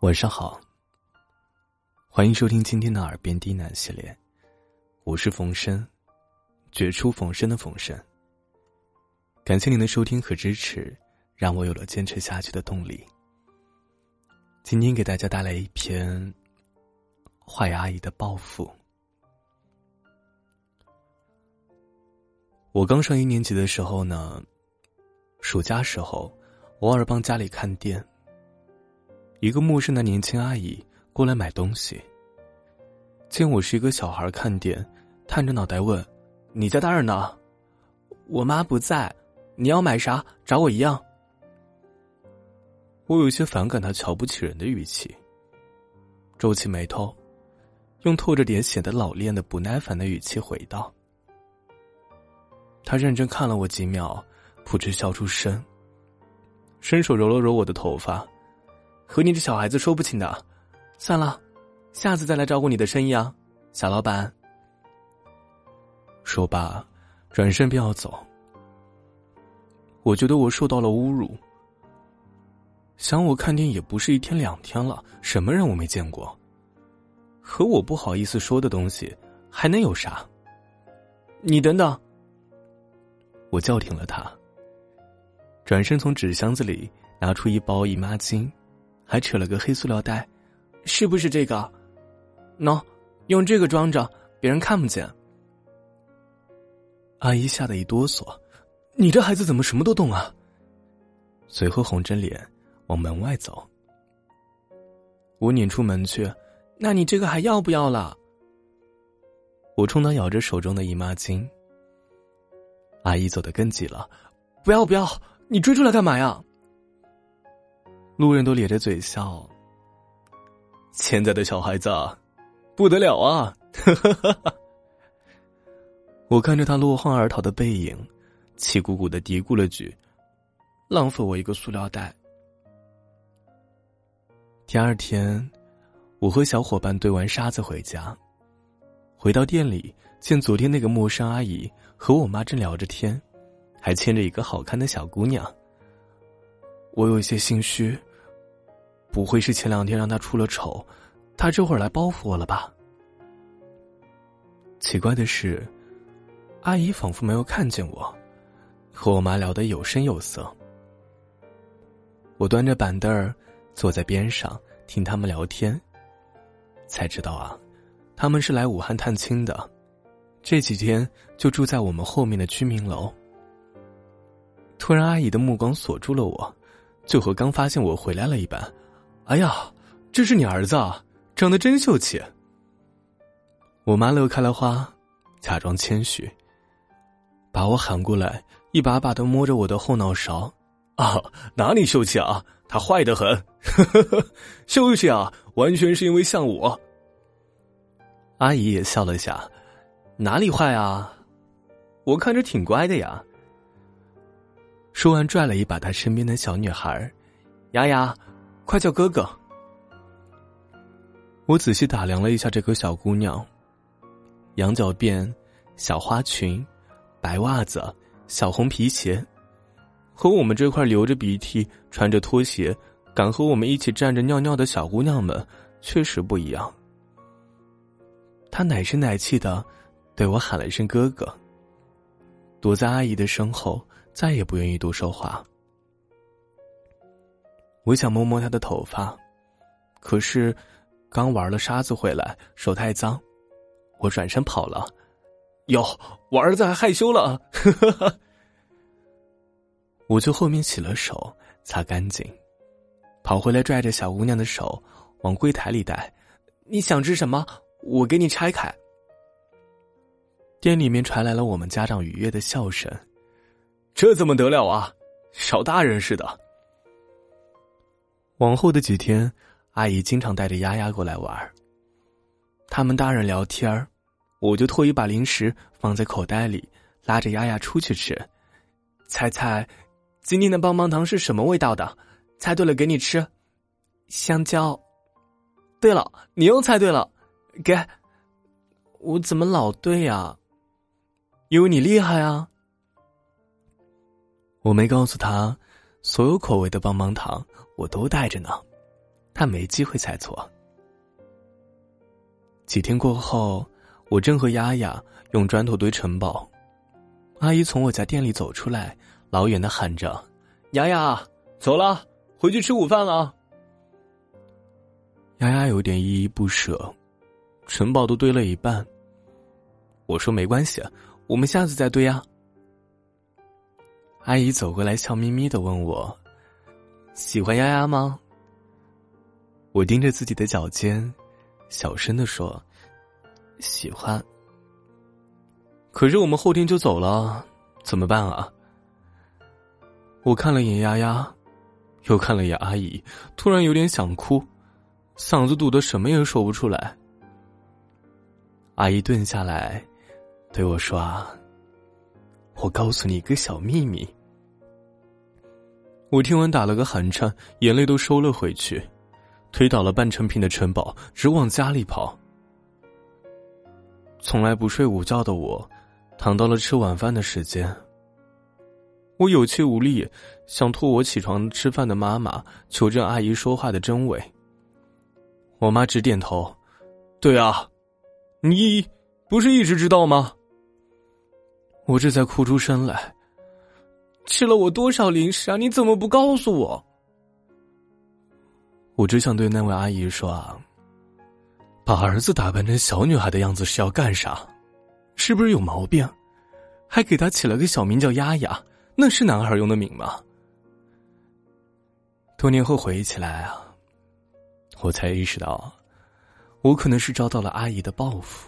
晚上好，欢迎收听今天的耳边低喃系列，我是冯生，绝处逢生的冯生。感谢您的收听和支持，让我有了坚持下去的动力。今天给大家带来一篇坏阿姨的报复。我刚上一年级的时候呢，暑假时候偶尔帮家里看店。一个陌生的年轻阿姨过来买东西，见我是一个小孩看店，探着脑袋问：“你家大人呢？”“我妈不在。”“你要买啥？找我一样。”我有些反感他瞧不起人的语气，皱起眉头，用透着点显得老练的不耐烦的语气回道：“他认真看了我几秒，扑哧笑出声，伸手揉了揉我的头发。”和你这小孩子说不清的，算了，下次再来照顾你的生意啊，小老板。说罢，转身便要走。我觉得我受到了侮辱。想我看店也不是一天两天了，什么人我没见过？和我不好意思说的东西，还能有啥？你等等！我叫停了他，转身从纸箱子里拿出一包姨妈巾。还扯了个黑塑料袋，是不是这个？喏，用这个装着，别人看不见。阿姨吓得一哆嗦，你这孩子怎么什么都懂啊？随后红着脸往门外走。我撵出门去，那你这个还要不要了？我冲他咬着手中的姨妈巾。阿姨走得更急了，不要不要，你追出来干嘛呀？路人都咧着嘴笑。现在的小孩子，不得了啊！我看着他落荒而逃的背影，气鼓鼓的嘀咕了句：“浪费我一个塑料袋。”第二天，我和小伙伴堆完沙子回家，回到店里，见昨天那个陌生阿姨和我妈正聊着天，还牵着一个好看的小姑娘。我有些心虚。不会是前两天让他出了丑，他这会儿来报复我了吧？奇怪的是，阿姨仿佛没有看见我，和我妈聊得有声有色。我端着板凳儿坐在边上听他们聊天，才知道啊，他们是来武汉探亲的，这几天就住在我们后面的居民楼。突然，阿姨的目光锁住了我，就和刚发现我回来了一般。哎呀，这是你儿子啊，长得真秀气。我妈乐开了花，假装谦虚，把我喊过来，一把把的摸着我的后脑勺。啊，哪里秀气啊？他坏的很，秀气啊，完全是因为像我。阿姨也笑了下，哪里坏啊？我看着挺乖的呀。说完，拽了一把他身边的小女孩，丫丫。快叫哥哥！我仔细打量了一下这个小姑娘，羊角辫、小花裙、白袜子、小红皮鞋，和我们这块流着鼻涕、穿着拖鞋、敢和我们一起站着尿尿的小姑娘们确实不一样。她奶声奶气的对我喊了一声“哥哥”，躲在阿姨的身后，再也不愿意多说话。我想摸摸他的头发，可是刚玩了沙子回来，手太脏，我转身跑了。哟，我儿子还害羞了，我就后面洗了手，擦干净，跑回来拽着小姑娘的手往柜台里带。你想吃什么？我给你拆开。店里面传来了我们家长愉悦的笑声，这怎么得了啊？小大人似的。往后的几天，阿姨经常带着丫丫过来玩。他们大人聊天我就托一把零食放在口袋里，拉着丫丫出去吃。猜猜，今天的棒棒糖是什么味道的？猜对了给你吃，香蕉。对了，你又猜对了，给。我怎么老对呀？因为你厉害啊。我没告诉他，所有口味的棒棒糖。我都带着呢，他没机会猜错。几天过后，我正和丫丫用砖头堆城堡，阿姨从我家店里走出来，老远的喊着：“丫丫，走了，回去吃午饭了。”丫丫有点依依不舍，城堡都堆了一半。我说：“没关系，我们下次再堆啊。”阿姨走过来，笑眯眯的问我：“喜欢丫丫吗？”我盯着自己的脚尖，小声的说：“喜欢。”可是我们后天就走了，怎么办啊？我看了眼丫丫，又看了眼阿姨，突然有点想哭，嗓子堵得什么也说不出来。阿姨顿下来，对我说：“啊，我告诉你一个小秘密。”我听完打了个寒颤，眼泪都收了回去，推倒了半成品的城堡，直往家里跑。从来不睡午觉的我，躺到了吃晚饭的时间。我有气无力，想拖我起床吃饭的妈妈求证阿姨说话的真伪。我妈直点头：“对啊，你不是一直知道吗？”我这才哭出声来。吃了我多少零食啊！你怎么不告诉我？我只想对那位阿姨说啊，把儿子打扮成小女孩的样子是要干啥？是不是有毛病？还给他起了个小名叫丫丫，那是男孩用的名吗？多年后回忆起来啊，我才意识到，我可能是遭到了阿姨的报复。